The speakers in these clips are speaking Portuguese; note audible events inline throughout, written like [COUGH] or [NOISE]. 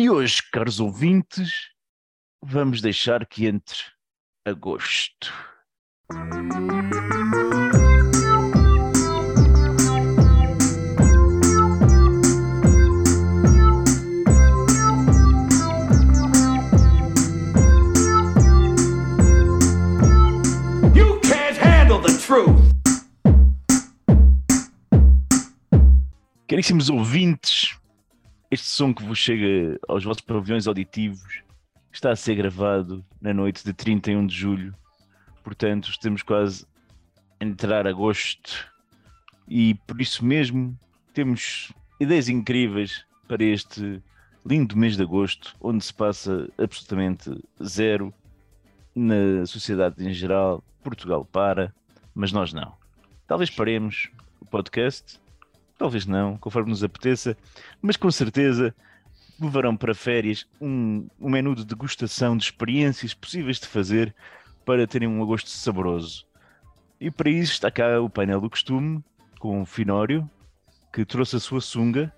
E hoje, caros ouvintes, vamos deixar que entre agosto. You can't handle the truth. Caríssimos ouvintes, este som que vos chega aos vossos pavilhões auditivos está a ser gravado na noite de 31 de julho. Portanto, estamos quase a entrar agosto e por isso mesmo temos ideias incríveis para este lindo mês de agosto, onde se passa absolutamente zero na sociedade em geral. Portugal para, mas nós não. Talvez paremos o podcast, talvez não, conforme nos apeteça, mas com certeza levarão para férias um, um menu de degustação de experiências possíveis de fazer para terem um agosto saboroso. E para isso está cá o painel do costume, com o Finório, que trouxe a sua sunga,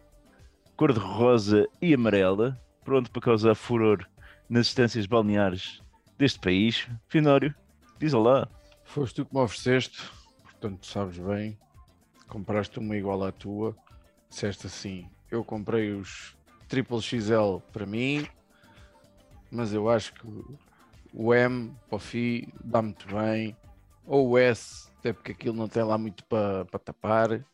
cor de rosa e amarela, pronto para causar furor nas estâncias balneares deste país. Finório, diz olá. Foste tu que me ofereceste, portanto sabes bem. Compraste uma igual à tua. Disseste assim: eu comprei os Triple XL para mim, mas eu acho que o M para o FI dá muito bem. Ou o S, até porque aquilo não tem lá muito para para tapar.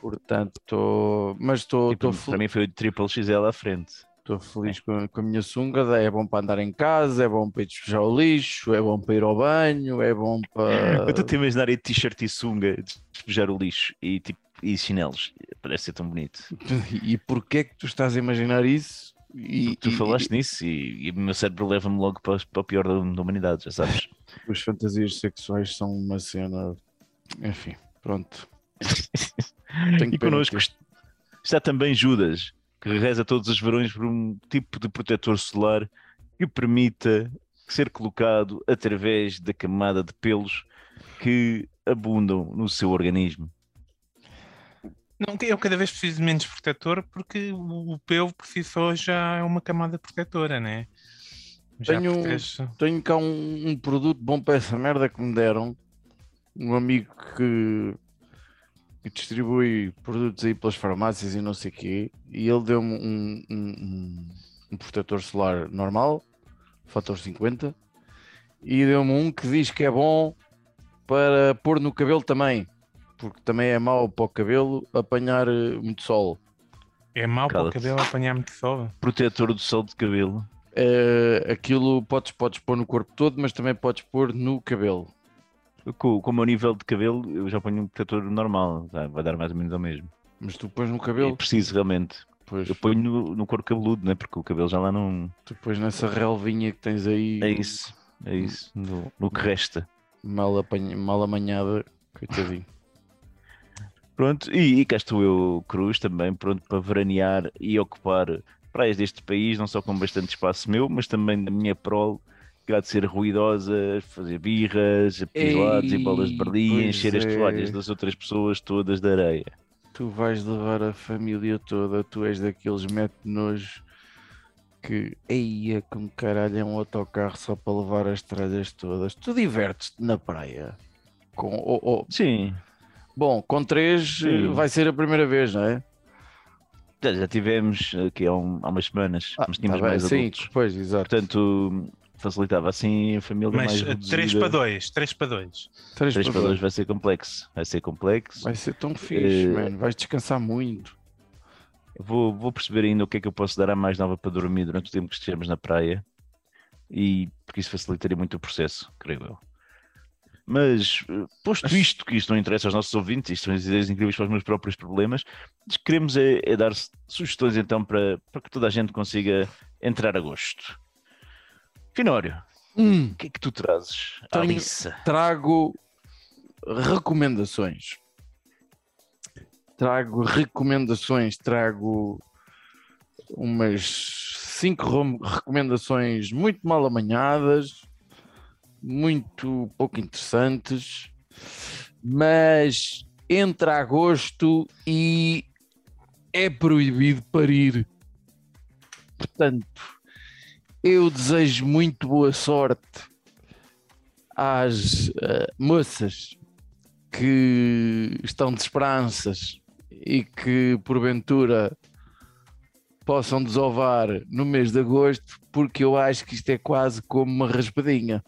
Portanto, mas estou para mim foi o Triple XL à frente. Estou feliz com, a- com a minha sunga, é bom para andar em casa, é bom para ir despejar o lixo, é bom para ir ao banho, é bom para. Eu estou a imaginar aí de-shirt e sunga, despejar o lixo e, tipo, e chinelos. Parece ser tão bonito. [LAUGHS] E porquê é que tu estás a imaginar isso? E, Tu e- falaste nisso e, e o meu cérebro leva-me logo para, para o pior da, da humanidade, já sabes. e [LAUGHS] as fantasias sexuais são uma cena. Enfim, pronto. [LAUGHS] Tenho e connosco está também Judas, que reza todos os verões por um tipo de protetor solar que permita ser colocado através da camada de pelos que abundam no seu organismo. Não, eu cada vez preciso de menos protetor porque o o pelo por si só já é uma camada protetora, né? Já Tenho- protege- Tenho cá um, um produto bom para essa merda que me deram. Um amigo que, que distribui produtos aí pelas farmácias e não sei o quê. E ele deu-me um, um, um, um protetor solar normal, fator 50. E deu-me um que diz que é bom para pôr no cabelo também. Porque também é mau para o cabelo apanhar eh, muito sol. É mau para o cabelo apanhar muito sol. Protetor do sol de cabelo. Eh, aquilo podes, podes pôr no corpo todo, mas também podes pôr no cabelo. Com, com o meu nível de cabelo, eu já ponho um protetor normal, vai dar mais ou menos ao mesmo. Mas tu pões no É cabelo, preciso realmente. pois, Eu ponho no, no couro cabeludo, né? porque o cabelo já lá não. tu pões nessa relvinha que tens aí É isso, é isso, no, no que resta. mal, apanha, mal amanhada, coitadinho. [LAUGHS] Pronto, e, e cá estou eu, Cruz, também pronto para veranear e ocupar praias deste país, não só com bastante espaço meu, mas também da minha prole, de ser ruidosa, fazer birras, pilados e bolas de Berlim, encher as é. toalhas das outras pessoas todas de areia. Tu vais levar a família toda, tu és daqueles mete-nos que, eia, como caralho, é um autocarro só para levar as tralhas todas. Tu divertes-te na praia. Com, oh, oh, Sim, Bom, com três eh, Sim. vai ser a primeira vez, não é? já, já tivemos aqui há, um- há umas semanas, Ah, mas tá tínhamos bem, mais sim, adultos. pois, exato. Portanto, facilitava assim a família Mas mais eh, reduzida. 3 para 2, 3 para 2. Três 3 para para 2 dois. vai ser complexo, vai ser complexo. Vai ser tão fixe, Eh, mano. Vais descansar muito. Vou, vou perceber ainda o que é que eu posso dar à mais nova para dormir durante o tempo que estivermos na praia e porque isso facilitaria muito o processo, creio eu. Mas, eh, posto isto, que isto não interessa aos nossos ouvintes, isto são as ideias incríveis para os meus próprios problemas, o que queremos é, é dar su- sugestões então para, para que toda a gente consiga entrar a gosto. Finório, Hum, o que é que tu trazes Tenho- liça? trago recomendações. Trago recomendações, trago umas cinco recomendações muito mal amanhadas, muito pouco interessantes, mas entra agosto e é proibido parir. Portanto, eu desejo muito boa sorte às eh, moças que estão de esperanças e que porventura possam desovar no mês de agosto, porque eu acho que isto é quase como uma raspadinha.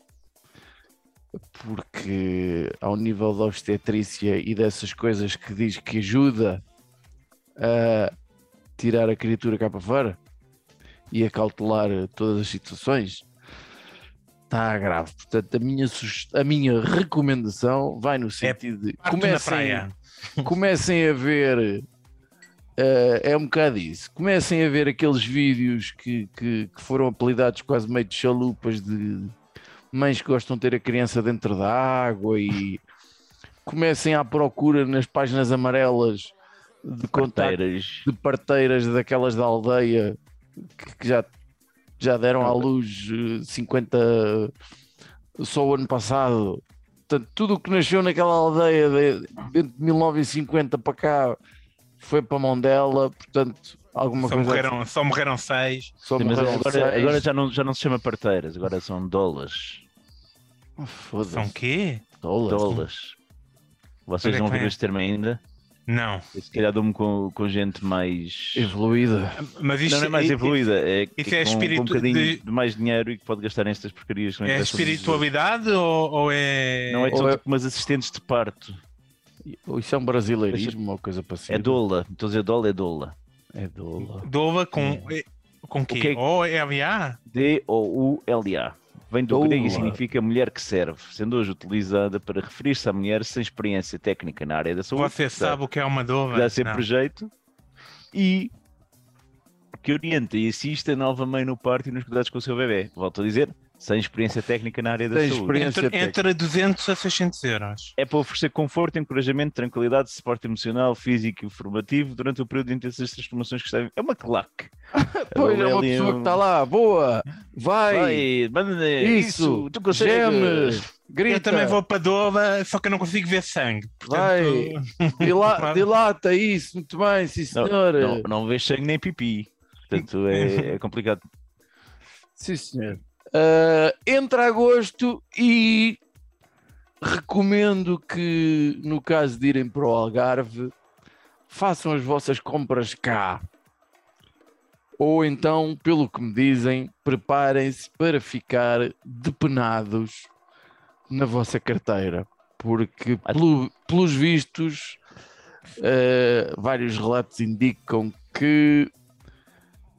Porque ao nível da obstetrícia e dessas coisas que diz que ajuda a tirar a criatura cá para fora e a cautelar todas as situações, está grave. Portanto, a minha, a minha recomendação vai no sentido de Parto na comecem, [LAUGHS] comecem a ver. eh, é um bocado isso. Comecem a ver aqueles vídeos que, que, que foram apelidados quase meio de chalupas de mães que gostam de ter a criança dentro da água e [LAUGHS] comecem à procura nas páginas amarelas de Parteiras. de parteiras daquelas da aldeia que, já, já deram à luz eh, 50 só o ano passado. Portanto, tudo o que nasceu naquela aldeia de, de 1950 para cá foi para a mão dela, portanto, alguma Só coisa morreram, só morreram seis. só Sim, mas morreram agora, seis. agora já, não, já não se chama parteiras, agora são dólares. Oh, Foda-se. São quê? Dólares. Dólares. Vocês não ouviram é? este termo ainda? Não. Se calhar dou-me com, com gente mais. Evoluída. Mas isto Não, não é mais i- evoluída, é, que isso é com, espírito com um bocadinho de- de... mais dinheiro e que pode gastar nestas porcarias. que não É dos outros. espiritualidade ou, ou é. Não é Ou só é- tipo umas assistentes de parto. Isso é um brasileirismo ou coisa parecida? É dola. Estou a dizer dola, é dola. É dola. Dova com. é- Com quê? O que é que- Ou LA? D-O-U-L-A. Vem do Doula. grego e significa mulher que serve, sendo hoje utilizada para referir-se à mulher sem experiência técnica na área da saúde. Você sabe o que é uma dova? dá sempre Não. jeito e que orienta e assiste a nova mãe no parto e nos cuidados com o seu bebê. Volto a dizer, sem experiência técnica na área da Sem saúde. experiência. Entre, entre 200 a 600 euros. É para oferecer conforto, encorajamento, tranquilidade, suporte emocional, físico e formativo durante o período de intensas transformações que está É uma claque. [LAUGHS] Pois é uma Ali pessoa um- que está lá, boa, vai, Vai, manda isso, isso, tu consegues. geme, grita, Eu também vou para Dova, só que eu não consigo ver sangue. Portanto, Vai. [LAUGHS] dila- [LAUGHS] dilata isso, muito bem, sim Não, senhor. Não, não vês sangue nem pipi. Portanto, é, é complicado. Sim, senhor. Ah, entra agosto e recomendo que, no caso de irem para o Algarve, façam as vossas compras cá. Ou então, pelo que me dizem, preparem-se para ficar depenados na vossa carteira. Porque, pelo- pelos vistos, ah, vários relatos indicam que,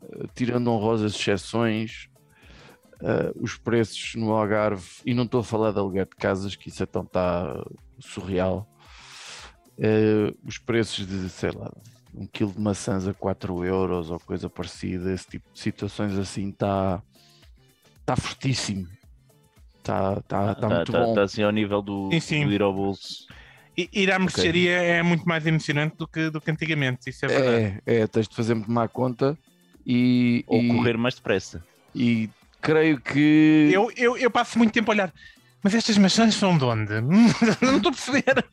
ah, tirando honrosas exceções, Uh, os preços no Algarve, e não estou a falar de aluguer de casas, que isso então está surreal. Uh, os preços de, sei lá, um quilo de maçãs a 4 euros ou coisa parecida, esse tipo de situações assim está tá fortíssimo. Está tá, tá muito bom. Está assim ao nível do, Sim, sim. do ir ao bolso. i- Ir à mercearia é muito mais emocionante do que, do que antigamente, isso é verdade. É, é, tens de fazer muito má conta e, Ou e, correr mais depressa. e creio que Eu, eu, eu passo muito tempo a olhar, mas estas maçãs são de onde? [LAUGHS] não estou a perceber.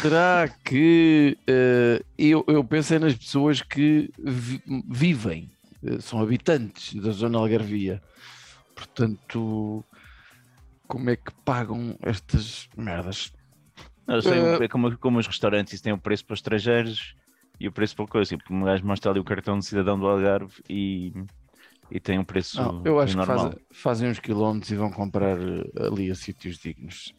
Será que eh, eu, eu pensei nas pessoas que vi- vivem, eh, são habitantes da zona algarvia. Portanto, como é que pagam estas merdas? Não, sei, Eh, é como, como os restaurantes, isso tem o preço para os estrangeiros e o preço para coisa. Tipo, um gajo mostra ali o cartão de cidadão do Algarve e, e tem um preço Não, eu acho que normal. fazem, uns quilómetros e vão comprar eh, ali a sítios dignos.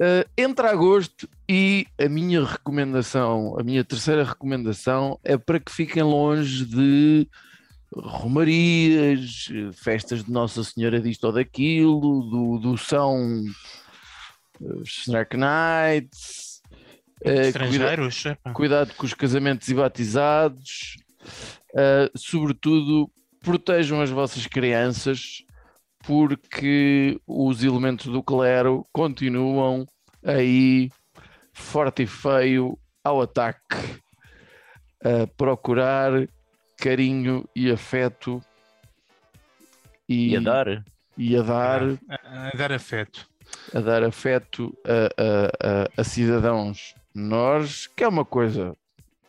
Eh, entra agosto e a minha recomendação, a minha terceira recomendação é para que fiquem longe de romarias, festas de Nossa Senhora disto ou daquilo, do, do São eh, Snack Nights, cuida- Estrangeiros? epá. cuidado com os casamentos e batizados, uh, sobretudo protejam as vossas crianças, porque os elementos do clero continuam aí forte e feio ao ataque, a procurar carinho e afeto e, E a dar. e a dar A, a dar afeto. a dar afeto a, a- a- a cidadãos menores, que é uma coisa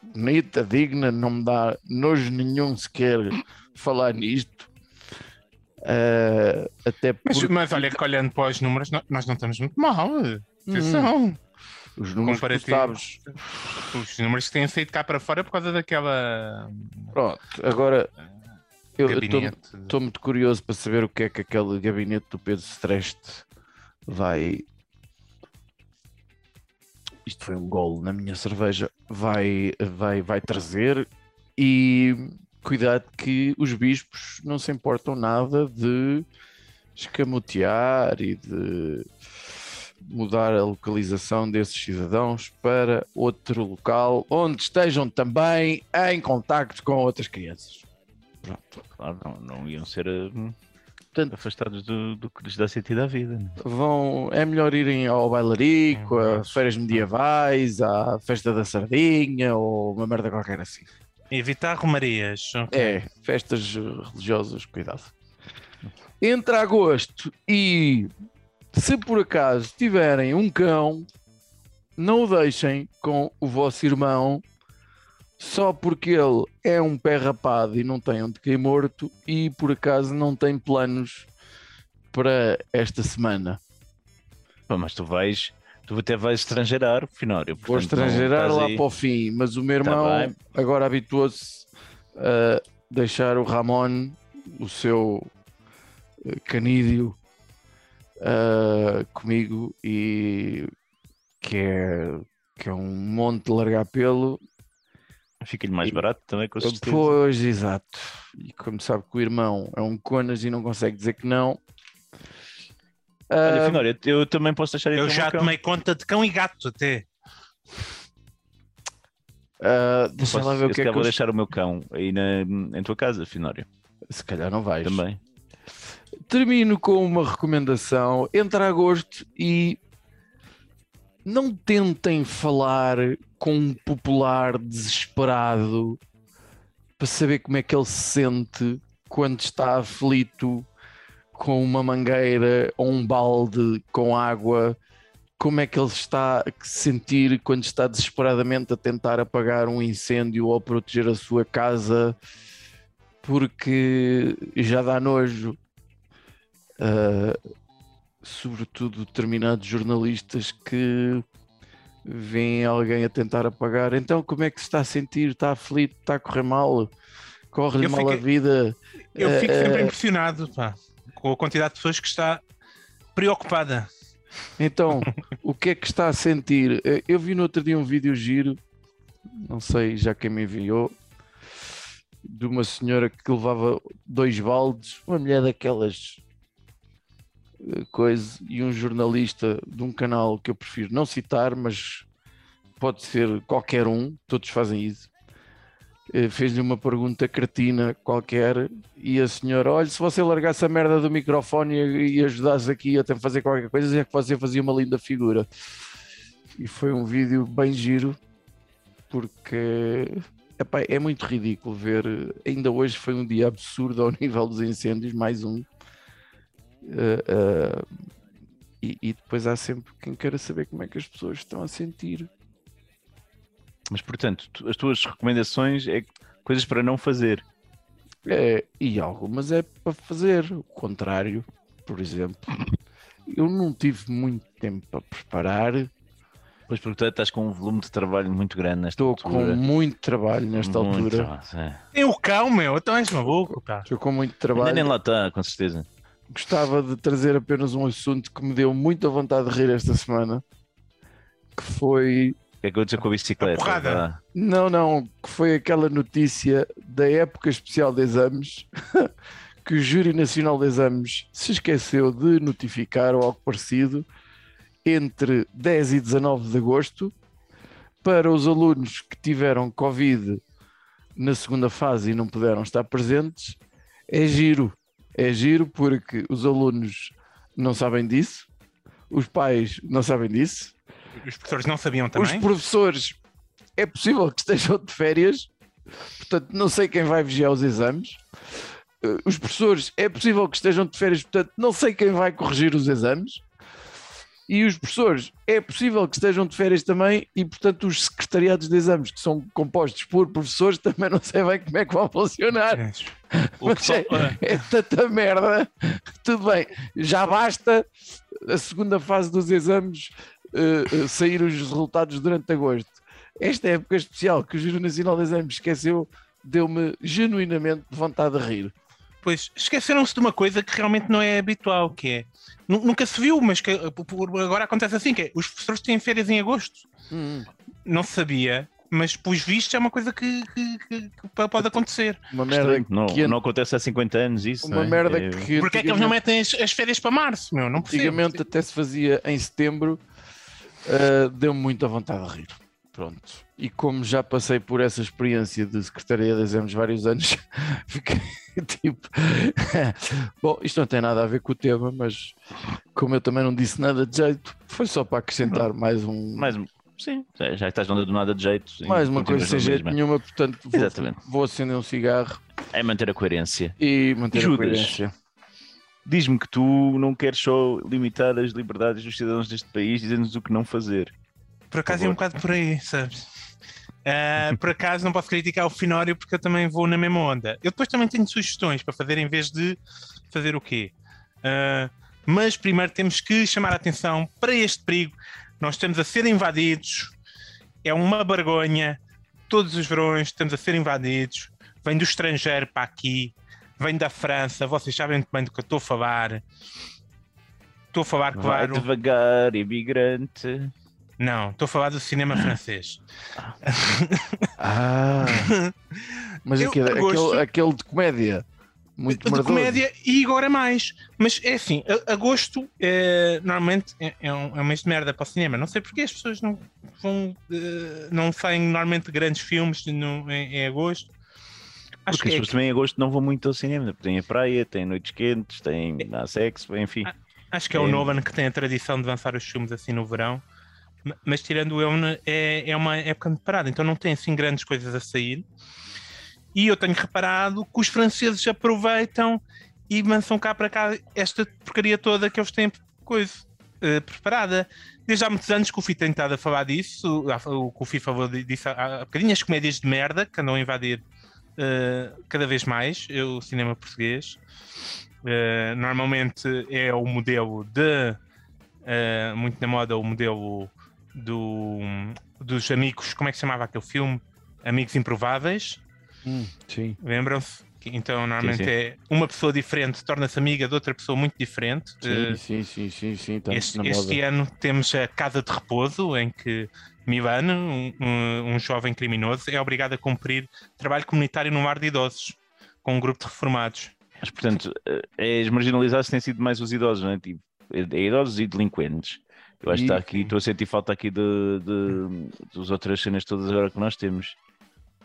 bonita, digna, não me dá nojo nenhum sequer falar nisto. Ah, até Mas, porque mas olha que olhando para os números, nó- nós não estamos muito mal. Atenção. os números que sabes. Os números que têm saído cá para fora por causa daquela Pronto, agora eu estou muito curioso para saber o que é que aquele gabinete do Pedro Streste vai. Isto foi um golo na minha cerveja. Vai, vai, vai trazer e cuidado que os bispos não se importam nada de escamotear e de mudar a localização desses cidadãos para outro local onde estejam também em contacto com outras crianças. Pronto. Claro, não, não iam ser eh, Portanto, afastados do, do que lhes dá sentido à vida. né? vão, é melhor irem ao bailarico, É, a feiras medievais, à festa da sardinha ou uma merda qualquer assim. Evitar romarias. ok. É, festas religiosas, cuidado. Entre agosto e se por acaso tiverem um cão, não o deixem com o vosso irmão só porque ele é um pé rapado e não tem onde cair morto e por acaso não tem planos para esta semana. Pá, mas tu vais, tu até vais estrangeirar, Finório. Vou portanto, não estrangeirar lá aí- para o fim, mas o meu Tá irmão bem. agora habituou-se a deixar o Ramon, o seu eh, canídeo, ah, comigo e que é, que é um monte de largar pelo. Fica-lhe mais E- barato também, com certeza. Pois, exato. E como sabe que o irmão é um conas e não consegue dizer que não. Olha, ah, Finório, eu, eu também posso deixar Eu já cão. tomei conta de cão e gato até. ah, deixa Posso, lá ver o eu que é que calhar vou eu... deixar o meu cão aí na, em tua casa, Finório. Se calhar não vais. Também. Termino com uma recomendação. Entre agosto e não tentem falar com um popular desesperado para saber como é que ele se sente quando está aflito com uma mangueira ou um balde com água. Como é que ele está a se sentir quando está desesperadamente a tentar apagar um incêndio ou proteger a sua casa porque já dá nojo. Uh, sobretudo determinados jornalistas que veem alguém a tentar apagar. Então, como é que se está a sentir? Está aflito? Está a correr mal? Corre-lhe mal a fiquei- vida? Eu fico sempre eh, impressionado pá, com a quantidade de pessoas que está preocupada. Então, [LAUGHS] o que é que está a sentir? Eh, Eu vi no outro dia um vídeo giro, não sei já quem me enviou, de uma senhora que levava dois baldes, uma mulher daquelas eh, coisa, e um jornalista de um canal que eu prefiro não citar, mas pode ser qualquer um, todos fazem isso. Eh, Fez-lhe uma pergunta cretina qualquer e a senhora, olha, se você largasse a merda do microfone e, e ajudasse aqui a tentar fazer qualquer coisa, é que você fazia uma linda figura. E foi um vídeo bem giro, porque epá, é muito ridículo ver. Ainda hoje foi um dia absurdo ao [LAUGHS] nível dos incêndios, mais um. Eh, eh, e, e depois há sempre quem queira saber como é que as pessoas estão a sentir. Mas, portanto, tu- as tuas recomendações é coisas para não fazer. É, e algumas é para fazer. O contrário, por exemplo, eu não tive muito tempo para preparar. Pois porque tu estás com um volume de trabalho muito grande nesta Estou com altura. muito trabalho nesta Muito altura. é. Tem o cão, meu, então és maluco, pá. Estou com muito Ainda trabalho. nem lá está, com certeza. Gostava de trazer apenas um assunto que me deu muita vontade de rir esta semana. Que foi. Que é que eu vou dizer com a bicicleta? A porrada. Não, não, que foi aquela notícia da época especial de exames [LAUGHS] que o Júri Nacional de Exames se esqueceu de notificar ou algo parecido entre 10 e 19 de agosto para os alunos que tiveram Covid na segunda fase e não puderam estar presentes. É giro, é giro porque os alunos não sabem disso, os pais não sabem disso, Os professores não sabiam os também. professores é possível que estejam de férias, portanto, não sei quem vai vigiar os exames. Eh, Os professores é possível que estejam de férias, portanto, não sei quem vai corrigir os exames. E os professores, é possível que estejam de férias também, e portanto os secretariados de exames, que são compostos por professores, também não sei bem como é que vão funcionar. [LAUGHS] O Mas é, é tanta merda. Tudo bem, já basta a segunda fase dos exames eh, eh, sair os resultados durante agosto. Esta época especial que o Júri Nacional de Exames esqueceu deu-me genuinamente vontade de rir. Pois, esqueceram-se de uma coisa que realmente não é habitual, que é. nu- Nunca se viu, mas que por- agora acontece assim, que é, os professores têm férias em agosto. Não se sabia, mas pelos vistos é uma coisa que, que- que- que pode acontecer. Uma merda Não, que, não acontece há 50 anos isso. uma não é? merda É- que Porque é que eles não metem as, as férias para março, meu? Não percebo. antigamente até se fazia em setembro, eh, deu-me muita vontade de rir. Pronto. E como já passei por essa experiência de Secretaria de Exames vários anos, [LAUGHS] fiquei tipo. [LAUGHS] Bom, isto não tem nada a ver com o tema, mas como eu também não disse nada de jeito, foi só para acrescentar mais um. Mais, um- sim, já estás nada do nada de jeito. sim, mais uma coisa continuas sem na jeito mesma. nenhuma, portanto vou, vou acender um cigarro É manter a coerência. e manter a Judas. coerência. Diz-me que tu não queres só limitar as liberdades dos cidadãos deste país, dizendo-nos o que não fazer. Por acaso é um bocado por aí, sabes? Ah, por acaso não posso criticar o Finório porque eu também vou na mesma onda. Eu depois também tenho sugestões para fazer em vez de fazer o quê? Ah, mas primeiro temos que chamar a atenção para este perigo. Nós estamos a ser invadidos, é uma vergonha. Todos os verões estamos a ser invadidos. Vem do estrangeiro para aqui, vem da França. Vocês sabem muito bem do que eu estou a falar. Estou a falar, Vai claro. devagar, imigrante. Não, estou a falar do cinema [GASPS] francês. Ah, [LAUGHS] mas Eu aquele, gosto- aquele, aquele de comédia, muito de comédia e agora mais. Mas é assim, agosto é, normalmente é, é um, é um mês de merda para o cinema. Não sei porque as pessoas não vão, eh, não saem normalmente grandes filmes no- em, em agosto. Acho Porque as é, pessoas também em agosto não vão muito ao cinema. porque Tem a praia, tem noites quentes, tem há sexo, enfim. acho que é o é- Nolan que tem a tradição de lançar os filmes assim no verão. Ma- Mas tirando o Ewan, é, é uma época de parada, então não tem assim grandes coisas a sair. E eu tenho reparado que os franceses aproveitam e lançam cá para cá esta porcaria toda que eles têm coisa eh, preparada. Desde há muitos anos que o FI tem estado a falar disso, o, o, o FI falou di- disso há, há bocadinho, as comédias de merda que andam a invadir eh, cada vez mais o cinema português. Eh, normalmente é o modelo de eh, muito na moda o modelo do, dos amigos, como é que se chamava aquele filme? Amigos Improváveis, Hum, sim. lembram-se? Que, Então, normalmente sim. é uma pessoa diferente torna-se amiga de outra pessoa muito diferente. Sim, Eh, sim, sim, sim, sim, este, este ano temos a Casa de Repouso, em que Milano, um, um- um jovem criminoso, é obrigado a cumprir trabalho comunitário num lar de idosos, com um grupo de reformados. Mas, portanto, eh, as marginalizados têm sido mais os idosos, não é? Tipo, é é idosos e delinquentes. Eu acho que E- está aqui, estou a sentir falta aqui de, de, das outras cenas todas agora que nós temos.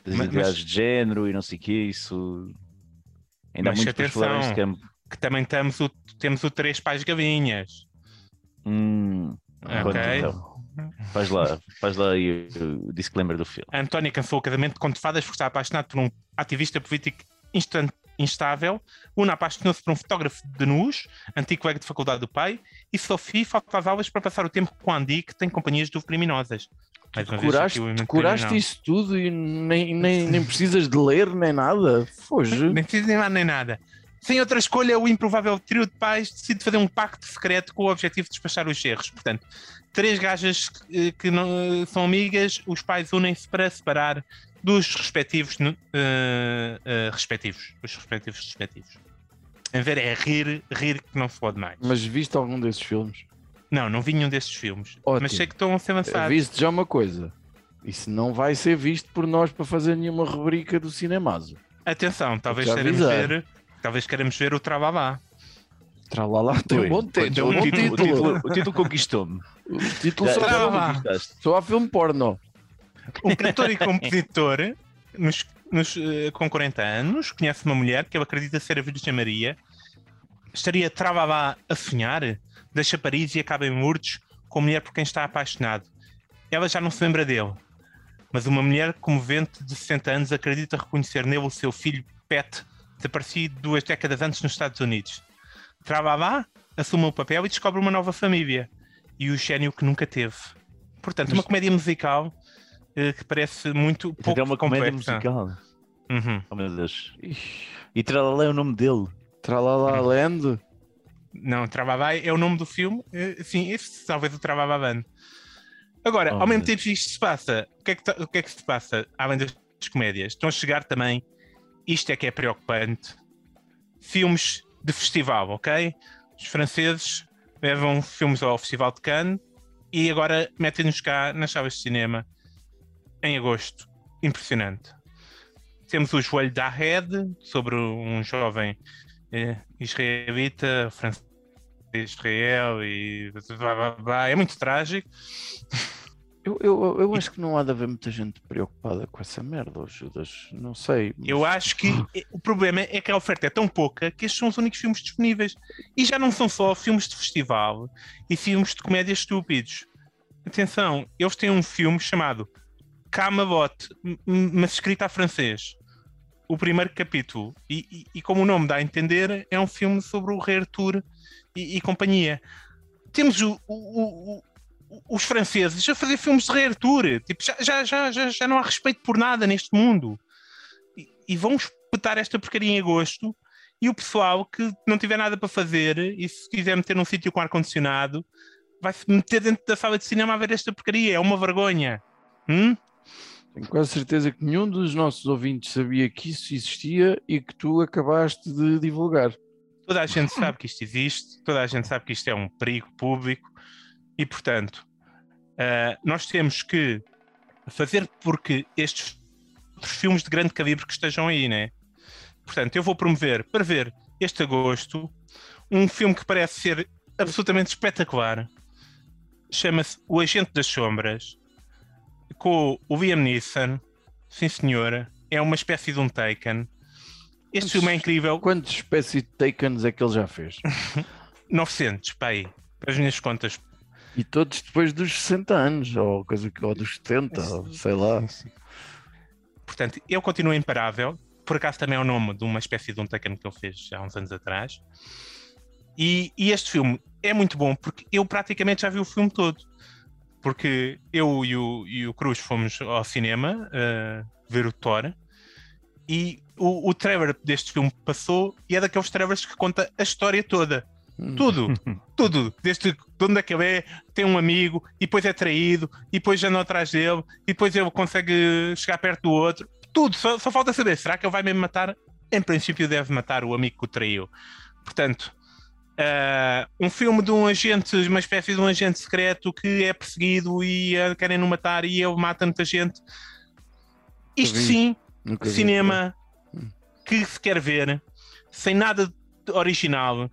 Das Mas- identidades de género e não sei o quê, isso. Ainda há Mas muito para explorar atenção. neste campo. Que também temos o, temos o Três Pais Gavinhas. Hum, Ok. então. Faz lá, faz lá aí o disclaimer do filme. A Antónia cancelou o casamento com fadas porque está apaixonado por um ativista político instan- instável. Una apaixonou-se por um fotógrafo de nus, antigo colega de faculdade do pai. E Sophie falta às aulas para passar o tempo com Andy, que tem companhias de criminosas. Mais uma vez, aqui o elemento decoraste criminal. isso tudo e nem, nem, nem precisas de ler nem nada. Foge. Nem precisa nem nada, nem nada. Sem outra escolha, o improvável trio de pais decide fazer um pacto secreto com o objetivo de despachar os erros. Portanto, três gajas eh, que não, são amigas, os pais unem-se para separar dos respectivos eh, eh, respectivos. Os respectivos respectivos. Em ver é rir, rir que não se pode mais. Mas viste algum desses filmes? Não, não vi nenhum desses filmes. Ótimo. Mas sei que estão a ser lançados. Aviso-te já uma coisa. Isso não vai ser visto por nós para fazer nenhuma rubrica do Cinemazo. Atenção, talvez queremos ver, talvez queremos ver o Travabá. Tralala tem um bom, te- tem o, um bom título, o, título. título, o título conquistou-me. O título só, conquistaste. só há filme porno. Um cantor e compositor nos, nos, eh, com 40 anos conhece uma mulher que ele acredita ser a Virgem Maria. Estaria travava a sonhar, deixa Paris e acaba em Lourdes com a mulher por quem está apaixonado. Ela já não se lembra dele, mas uma mulher comovente de 60 anos acredita reconhecer nele o seu filho Pet, desaparecido duas décadas antes nos Estados Unidos. Travava assume o papel e descobre uma nova família. e o gênio que nunca teve. Portanto, uma comédia musical eh, que parece muito pouco é uma comédia complexa. musical. Uhum. Oh meu Deus. E Tralalá é o nome dele. Tralala Land. Não, Travabai é o nome do filme. eh, Sim, esse talvez o Travababan. Agora, Oh, ao mesmo tempo que isto se passa, o que, é que, o que é que se passa além das comédias? Estão a chegar também, isto é que é preocupante, filmes de festival, ok? Os franceses levam filmes ao Festival de Cannes e agora metem-nos cá nas salas de cinema em agosto. Impressionante. Temos o Joelho da Red, sobre um jovem israelita, francês de Israel e blá, blá, blá. é muito trágico. Eu, eu, eu acho que não há de haver muita gente preocupada com essa merda, Judas. Não sei. mas- Eu acho que eh, o problema é que a oferta é tão pouca que estes são os únicos filmes disponíveis. E já não são só filmes de festival e filmes de comédia estúpidos. Atenção, eles têm um filme chamado m- mas escrito a francês. O primeiro capítulo. E, e- e como o nome dá a entender, é um filme sobre o rei Arthur e, e companhia. Temos o- o- o- os franceses a fazer filmes de rei Arthur. Tipo, já, já, já, já, já não há respeito por nada neste mundo e, e vão espetar esta porcaria em agosto. E o pessoal que não tiver nada para fazer e se quiser meter num sítio com ar-condicionado, vai se meter dentro da sala de cinema a ver esta porcaria. É uma vergonha. Hum? Tenho quase certeza que nenhum dos nossos ouvintes sabia que isso existia e que tu acabaste de divulgar. Toda a gente sabe que isto existe, toda a gente sabe que isto é um perigo público e, portanto, ah, nós temos que fazer porque estes filmes de grande calibre que estejam aí, né? Portanto, eu vou promover para ver este agosto um filme que parece ser absolutamente espetacular. Chama-se O Agente das Sombras, com o Liam Neeson. Sim, senhora. É uma espécie de um Taken. Este filme é incrível. Quantas espécies de Takens é que ele já fez? [LAUGHS] 900, pá aí, para as minhas contas. E todos depois dos 60 anos, ou, coisa, ou dos 70, ou sei lá. Portanto, ele continua imparável. Por acaso também é o nome de uma espécie de um Taken que ele fez há uns anos atrás. E, e este filme é muito bom porque eu praticamente já vi o filme todo. Porque eu e o, e o Cruz fomos ao cinema uh, ver o Thor. E o, o trailer deste filme passou e é daqueles trailers que conta a história toda. Hum. Tudo, [LAUGHS] tudo. Desde de onde é que ele é, tem um amigo, e depois é traído, e depois anda atrás dele, e depois ele consegue chegar perto do outro. Tudo, só, só falta saber, será que ele vai mesmo matar? Em princípio deve matar o amigo que o traiu. Portanto, ah, um filme de um agente, uma espécie de um agente secreto que é perseguido e ah, querem no matar e ele mata muita gente. Isto vi. sim, Nunca vi. cinema Hum. que se quer ver sem nada original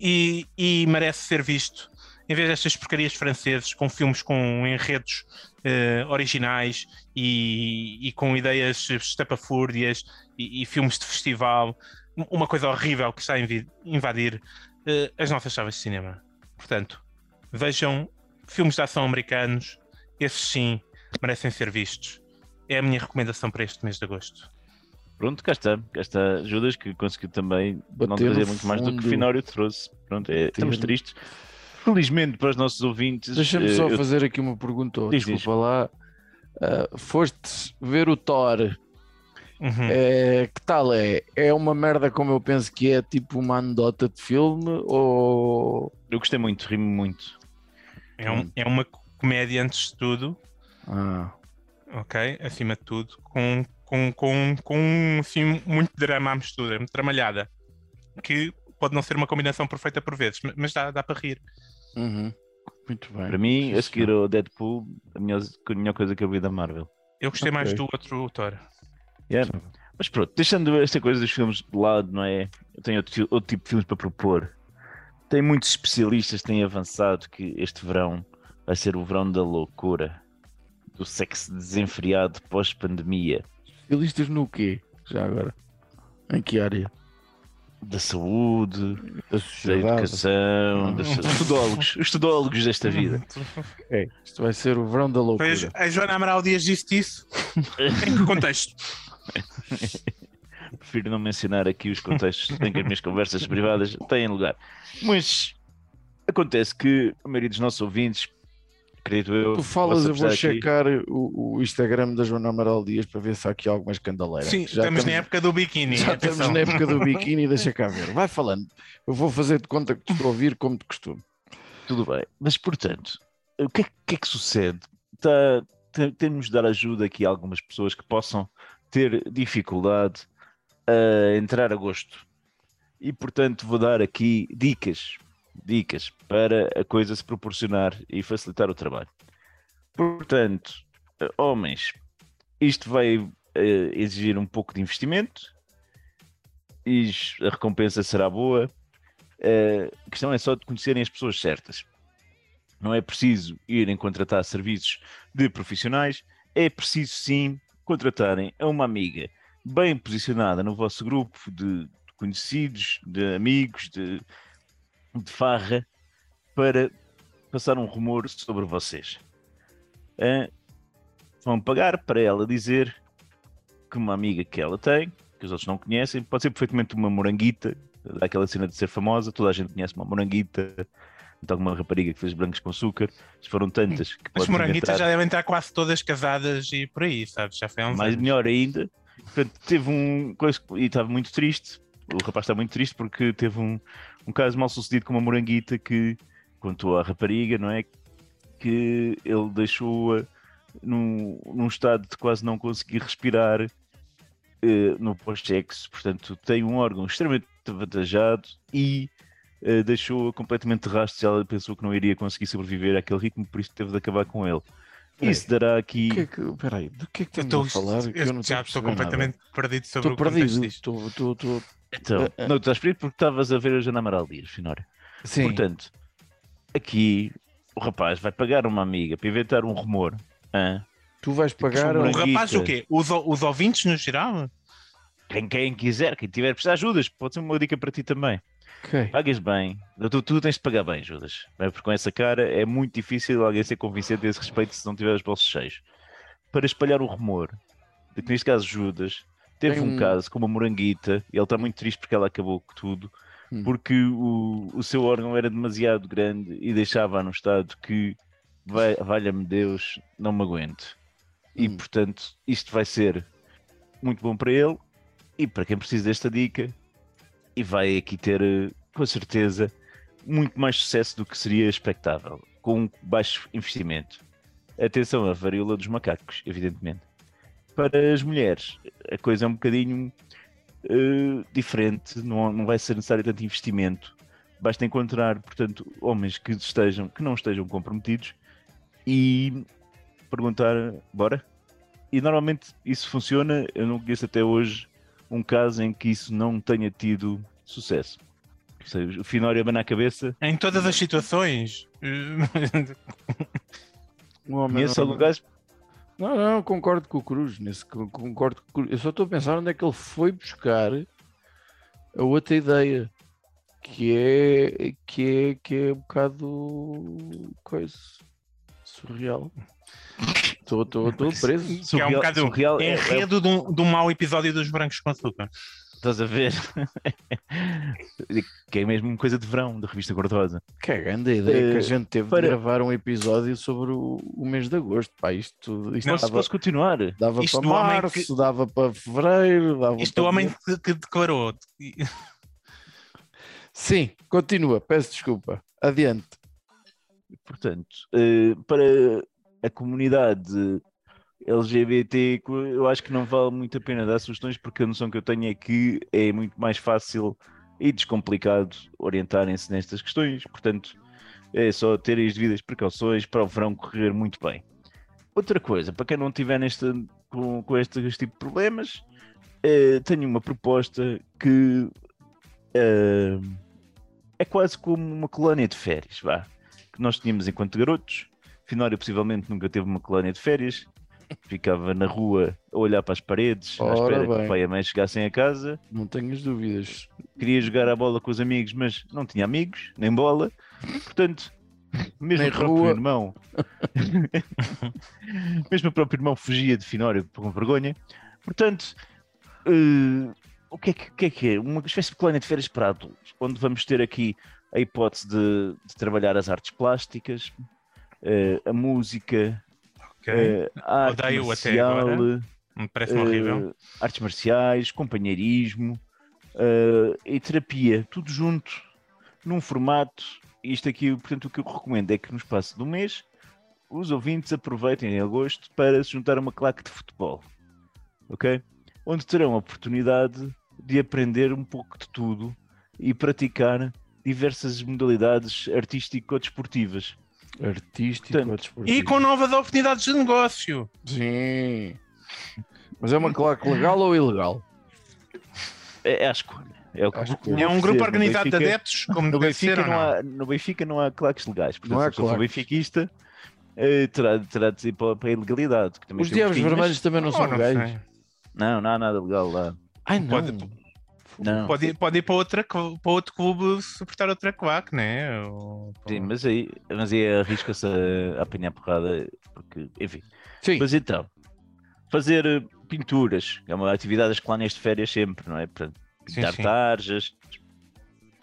e, e merece ser visto em vez destas porcarias franceses com filmes com enredos eh, originais e, e com ideias estapafúrdias e, e filmes de festival uma coisa horrível que está a invadir eh, as nossas salas de cinema portanto vejam filmes de ação americanos esses sim merecem ser vistos é a minha recomendação para este mês de agosto Pronto, cá está. Cá está Judas, que conseguiu também não Bater trazer no muito mais do que o. Finório trouxe. Pronto, é, estamos tristes. Felizmente para os nossos ouvintes. Deixa-me eh, só eu- fazer aqui uma pergunta. Diz, Desculpa lá. Ah, foste ver o Thor. Uhum. É, que tal é? É uma merda como eu penso que é, tipo uma anedota de filme? Ou. Eu gostei muito, rimo muito. É, um- é uma comédia antes de tudo, Ah, ok? Acima de tudo, com, com, com, com assim, muito drama à mistura, muito tramalhada, que pode não ser uma combinação perfeita por vezes, ma- mas dá, dá para rir. uhum. Muito bem. Para mim, a seguir ao Deadpool, a melhor, a melhor coisa que eu vi da Marvel. Eu gostei mais Ok. do outro Thor. Yeah. Mas pronto, deixando esta coisa dos filmes de lado, não é? Eu tenho outro, outro tipo de filmes para propor. Tem muitos especialistas que têm avançado que este verão vai ser o verão da loucura, do sexo desenfreado pós-pandemia, Especialistas no quê? Já agora? Em que área? da saúde, Da da educação, dos estudólogos, os estudólogos desta vida. Ok, [LAUGHS] Isto vai ser o verão da loucura. Pois, a Joana Amaral Dias disse isso. [LAUGHS] em que contexto? [LAUGHS] Prefiro não mencionar aqui os contextos em que as minhas conversas privadas têm lugar. Mas Acontece que a maioria dos nossos ouvintes, acredito eu. Tu falas, eu vou aqui- checar o, o Instagram da Joana Amaral Dias para ver se há aqui alguma escandaleira. Sim, Já estamos na época do biquíni. Já atenção. estamos na época do [LAUGHS] biquíni, deixa cá ver. Vai falando. Eu vou fazer de conta que te estou a ouvir como de costume. Tudo bem. Mas, portanto, o que é, que é que sucede? Tá, te- temos de dar ajuda aqui a algumas pessoas que possam ter dificuldade a entrar a gosto. E, portanto, vou dar aqui dicas, dicas para a coisa se proporcionar e facilitar o trabalho. Portanto, eh, homens, isto vai eh, exigir um pouco de investimento e a recompensa será boa. Eh, a questão é só de conhecerem as pessoas certas. Não é preciso irem contratar serviços de profissionais, é preciso sim contratarem a uma amiga bem posicionada no vosso grupo de conhecidos, de amigos, de, de farra, para passar um rumor sobre vocês. Ah, vão pagar para ela dizer que uma amiga que ela tem, que os outros não conhecem, pode ser perfeitamente uma moranguita, daquela cena de ser famosa, toda a gente conhece uma moranguita, então alguma rapariga que fez brancos com açúcar, foram tantas que As moranguitas já devem estar quase todas casadas e por aí, sabes? Já foi há uns mais anos. melhor ainda. Portanto, teve um coisa e estava muito triste. O rapaz está muito triste porque teve um, um caso mal sucedido com uma moranguita que contou à rapariga, não é? Que ele deixou-a num, num estado de quase não conseguir respirar eh, no pós-sexo. Portanto, tem um órgão extremamente avantajado e eh, deixou-a completamente de rastros. Ela pensou que não iria conseguir sobreviver àquele ritmo, por isso teve de acabar com ele. Peraí, Isso dará aqui. O que é que, peraí, do que é que estamos estou, a falar? Eu eu não já estou perceber nada. completamente perdido sobre Estou o perdido. disto. Estou, estou, estou... Então, Eh, eh. não, estás perdido porque estavas a ver a Jana Amaral Dias, Finória. Sim, Portanto, aqui o rapaz vai pagar uma amiga para inventar um rumor. hã? tu vais pagar. são O moranguitas. rapaz, o quê? Os, os ouvintes no geral? Quem, quem quiser, quem tiver precisar de ajudas, pode ser uma dica para ti também. Ok. Pagues bem, tu, tu tens de pagar bem, Judas. Bem, Porque com essa cara é muito difícil alguém ser convincente a esse respeito se não tiver os bolsos cheios. Para espalhar o rumor, de que neste caso Judas teve um um- caso com uma moranguita e ele está muito triste porque ela acabou com tudo, Hum. porque o, o seu órgão era demasiado grande e deixava num estado que, valha-me Deus, não me aguento. E Hum. portanto, isto vai ser muito bom para ele e para quem precisa desta dica, e vai aqui ter, eh, com certeza, muito mais sucesso do que seria expectável, com um baixo investimento. Atenção à varíola dos macacos, evidentemente. Para as mulheres, a coisa é um bocadinho eh, diferente, não, não vai ser necessário tanto investimento. Basta encontrar, portanto, homens que estejam, que não estejam comprometidos e perguntar, bora? E normalmente isso funciona, eu não conheço até hoje um caso em que isso não tenha tido sucesso. Ou seja, o Finório abana a cabeça, Em todas as situações. Um conheço não- lugares Não, não, concordo com o Cruz. Nesse, con- concordo com o Cruz. Eu só estou a pensar onde é que ele foi buscar a outra ideia. Que é que é, que é um bocado coisa surreal. [LAUGHS] Estou preso. que é um Surreal- bocado surreal, é- é- enredo de um, de um mau episódio dos Brancos com Açúcar. Estás a ver? [LAUGHS] que é mesmo coisa de verão, da revista Gordosa. Que é a grande ideia que a Eh, gente teve para- de gravar um episódio sobre o, o mês de agosto. Pá, isto, isto Posso, dava, posso continuar? dava isto para março, que- dava para fevereiro. Dava Isto para... o homem que, que declarou. Sim, continua. Peço desculpa. Adiante. Portanto, eh, para a comunidade LGBT, eu acho que não vale muito a pena dar sugestões, porque a noção que eu tenho é que é muito mais fácil e descomplicado orientarem-se nestas questões. Portanto, é só terem as devidas precauções para o verão correr muito bem. Outra coisa, para quem não estiver nesta, com, com este, este tipo de problemas, eh, tenho uma proposta que eh, é quase como uma colónia de férias, vá, que nós tínhamos enquanto garotos. Finório possivelmente nunca teve uma colónia de férias, ficava na rua a olhar para as paredes, à Ora espera que bem. o pai e a mãe chegassem a casa. Não tenhas dúvidas. Queria jogar a bola com os amigos, mas não tinha amigos, nem bola. Portanto, mesmo Nem o próprio rua. irmão, [LAUGHS] mesmo o próprio irmão fugia de Finório com vergonha. Portanto, eh, o que é que, o que é que é? Uma espécie de colónia de férias para adultos, onde vamos ter aqui a hipótese de, de trabalhar as artes plásticas, a música, Ok. eh, a arte Odeio até marcial, agora. Me horrível. eh, artes marciais, companheirismo eh, e terapia, tudo junto, num formato. Isto aqui, portanto, o que eu recomendo é que no espaço do mês os ouvintes aproveitem em agosto para se juntar a uma claque de futebol, ok? Onde terão a oportunidade de aprender um pouco de tudo e praticar diversas modalidades artístico-desportivas. Artístico Portanto, ou desportivo? E com novas oportunidades de negócio. Sim. Mas é uma claque legal ou ilegal? É, é a escolha. É, o que vou É um grupo organizado de Benfica- adeptos, como No ser Benfica, ou não não. há, no Benfica não há claques legais. Portanto, Não há se for benfiquista, eh, terá, terá de ir para, para a ilegalidade. Os diabos vermelhos também não Oh, são não legais. sei. Não, não há nada legal lá. Ai, não. Pode- Não. Pode, ir- pode ir para, outra, para outro clube suportar outra claque, né? Ou- Sim, mas aí, mas aí arrisca-se a, a apanhar porrada, porque, enfim. Sim. Mas então, fazer eh, pinturas, é uma atividade que lá neste férias sempre, não é? Para pintar sim. tarjas,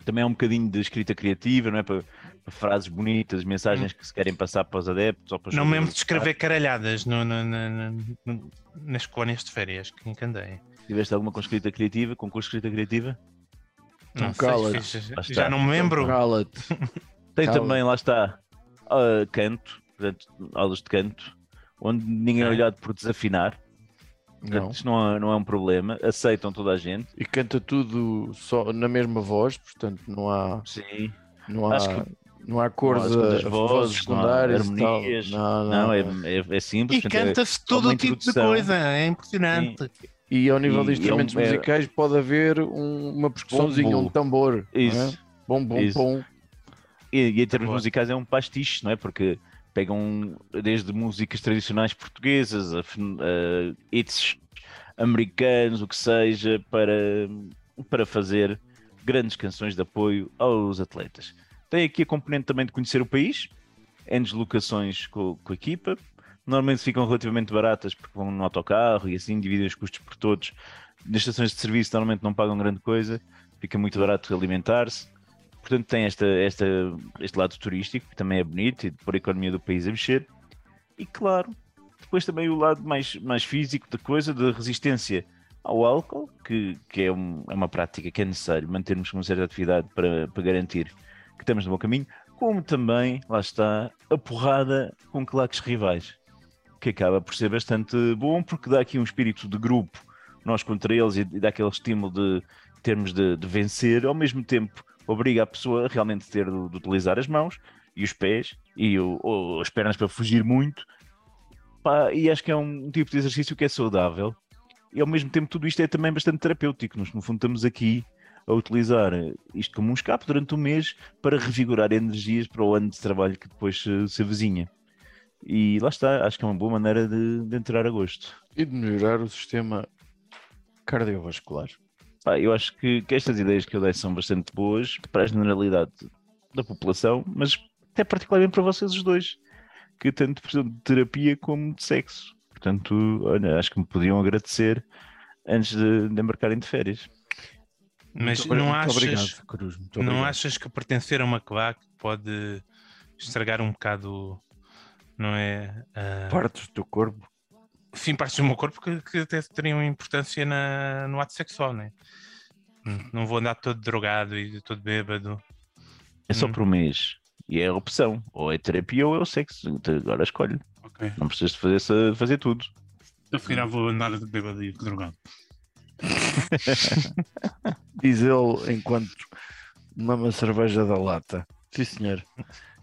também é um bocadinho de escrita criativa, não é? Para, para frases bonitas, mensagens que se querem passar para os adeptos ou para os Não me lembro de escrever caralhadas no- no- no- nas colónias de férias que encandei. Tiveste alguma com escrita criativa, concurso de escrita criativa? Não cala-te. Lá está. já não me lembro. Cala-te. [LAUGHS] Tem também, lá está, ah, canto, portanto, aulas de canto, onde ninguém é olhado por desafinar. Portanto, Não. Isso não é, não é um problema, aceitam toda a gente. E canta tudo só na mesma voz, portanto não há, Sim. não há, Acho que- não há Não a- segundas vozes não secundárias tal. harmonias. Não, não, Não, é, não. é, é simples. E é- canta-se todo o tipo de coisa, é impressionante. E ao nível E- de e é um- instrumentos é- musicais pode haver um- uma percussãozinha, um tambor. é? Isso. Bom, bom, Isso. bom. E, e em termos musicais é um pastiche, não é? Porque pegam desde músicas tradicionais portuguesas a, a hits americanos, o que seja, para, para fazer grandes canções de apoio aos atletas. Tem aqui a componente também de conhecer o país, em deslocações com, com a equipa. Normalmente ficam relativamente baratas porque vão no autocarro e assim dividem os custos por todos. Nas estações de serviço normalmente não pagam grande coisa, fica muito barato alimentar-se. Portanto, tem esta, esta, este lado turístico que também é bonito e pôr a economia do país a mexer. E claro, depois também o lado mais, mais físico da coisa, de resistência ao álcool, que, que é, um- é uma prática que é necessário mantermos uma certa atividade para, para garantir que estamos no bom caminho, como também, lá está, a porrada com claques rivais, que acaba por ser bastante bom, porque dá aqui um espírito de grupo, nós contra eles, e, dá aquele estímulo de termos de, de vencer, ao mesmo tempo obriga a pessoa a realmente ter de, de utilizar as mãos e os pés e o- o- as pernas para fugir muito. Pá, e acho que é um, tipo de exercício que é saudável e ao mesmo tempo tudo isto é também bastante terapêutico. Nós, no fundo, estamos aqui a utilizar isto como um escape durante um mês para revigorar energias para o ano de trabalho que depois se, se. E lá está, acho que é uma boa maneira de, de entrar a gosto. E de melhorar o sistema cardiovascular. Pá, eu acho que, que estas ideias que eu dei são bastante boas para a generalidade da população, mas até particularmente para vocês os dois, que tanto precisam de terapia como de sexo. Portanto, olha, acho que me podiam agradecer antes de, de embarcarem de férias. Mas Muito não muito achas, Obrigado, Cruz. Muito não achas que pertencer a uma claque pode estragar um bocado, não é? ah, Partes do teu corpo. sim, partes do meu corpo que, que até teriam importância na, no ato sexual, né? Não vou andar todo drogado e todo bêbado. É só Hum. por um mês. E é a opção. Ou é terapia ou é o sexo. Então, agora escolhe. Ok. Não precisas de fazer, essa- fazer tudo. Eu se calhar vou andar de bêbado e drogado. [LAUGHS] Diz ele enquanto mama cerveja da lata. Sim, senhor.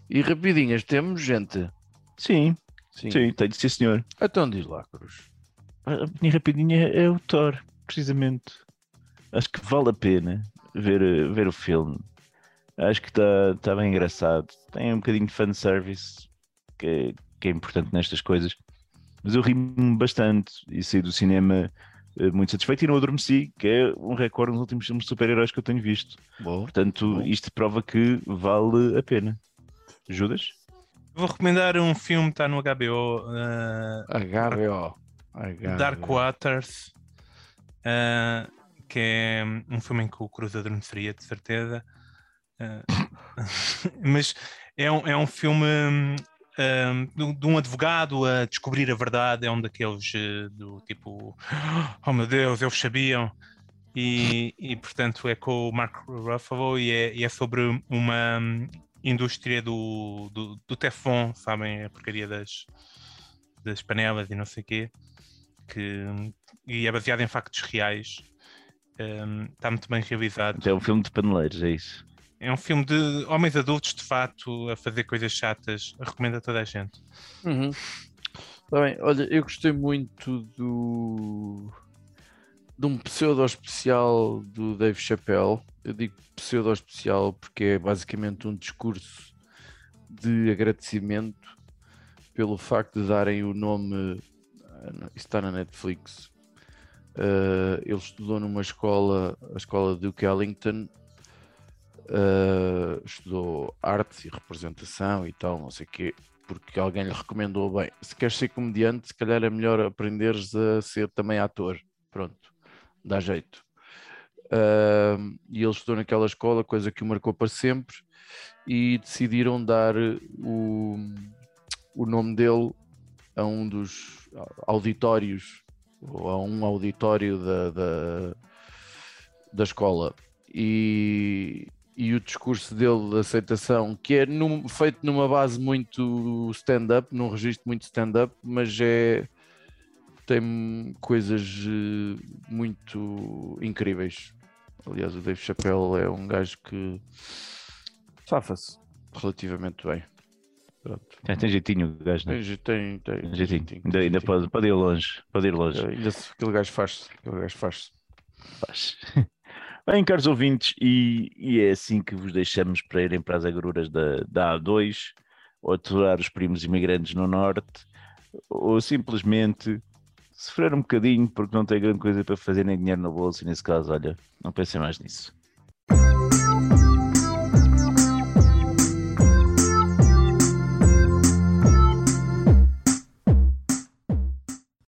E rapidinhas, temos gente. Sim, Sim. sim, tenho de ser senhor. Então diz lá, Cruz. A minha rapidinha é o Thor, precisamente. Acho que vale a pena ver, ver o filme. Acho que está tá bem engraçado. Tem um bocadinho de fanservice que é, que é importante nestas coisas. Mas eu ri-me bastante e saí do cinema eh, muito satisfeito e não adormeci, que é um recorde nos últimos filmes de super-heróis que eu tenho visto. Portanto, isto prova que vale a pena. Judas? Vou recomendar um filme que está no HBO, ah, HBO. HBO. Dark Waters, ah, que é um filme em que o Cruz adormeceria, de certeza. Ah, [LAUGHS] mas é um, é um filme hum, de, um advogado a descobrir a verdade. É um daqueles eh, do tipo, [GASPS] oh meu Deus, eles sabiam. E, e portanto é com o Mark Ruffalo e é, e é sobre uma indústria do, do, do Teflon, sabem? A porcaria das, das panelas e não sei o quê. Que, e é baseado em factos reais. Hum, está muito bem realizado. É um filme de paneleiros, é isso. É um filme de homens adultos, de fato, a fazer coisas chatas. Recomendo a toda a gente. Uhum. Tá bem, olha, eu gostei muito do de um pseudo especial do Dave Chappelle. Eu digo pseudo especial porque é basicamente um discurso de agradecimento pelo facto de darem o nome. ah, está na Netflix. Ah, ele estudou numa escola, a escola Duke Ellington. ah, estudou arte e representação e tal, não sei o quê, porque alguém lhe recomendou bem. Se queres ser comediante, se calhar é melhor aprenderes a ser também ator. Pronto, dá jeito. Ah, e ele estudou naquela escola, coisa que o marcou para sempre, e decidiram dar o, o nome dele a um dos auditórios, ou a um auditório da, da, da escola. E, e o discurso dele de aceitação, que é num- feito numa base muito stand-up, num registro muito stand-up, mas é tem coisas eh, muito incríveis. Aliás, o Dave Chappelle é um gajo que safa-se relativamente bem. Pronto. É, tem jeitinho o gajo, não é? Tem, tem, tem, Tem jeitinho. jeitinho, Ainda, ainda pode, pode ir longe. Pode ir longe. Ainda se- aquele gajo faz-se. Aquele gajo faz-se. Faz. [LAUGHS] Bem, caros ouvintes, e, e é assim que vos deixamos para irem para as agruras da, da A2, ou aturar os primos imigrantes no Norte, ou simplesmente sofrer um bocadinho porque não tem grande coisa para fazer nem dinheiro na bolsa, e nesse caso, olha, não pensem mais nisso.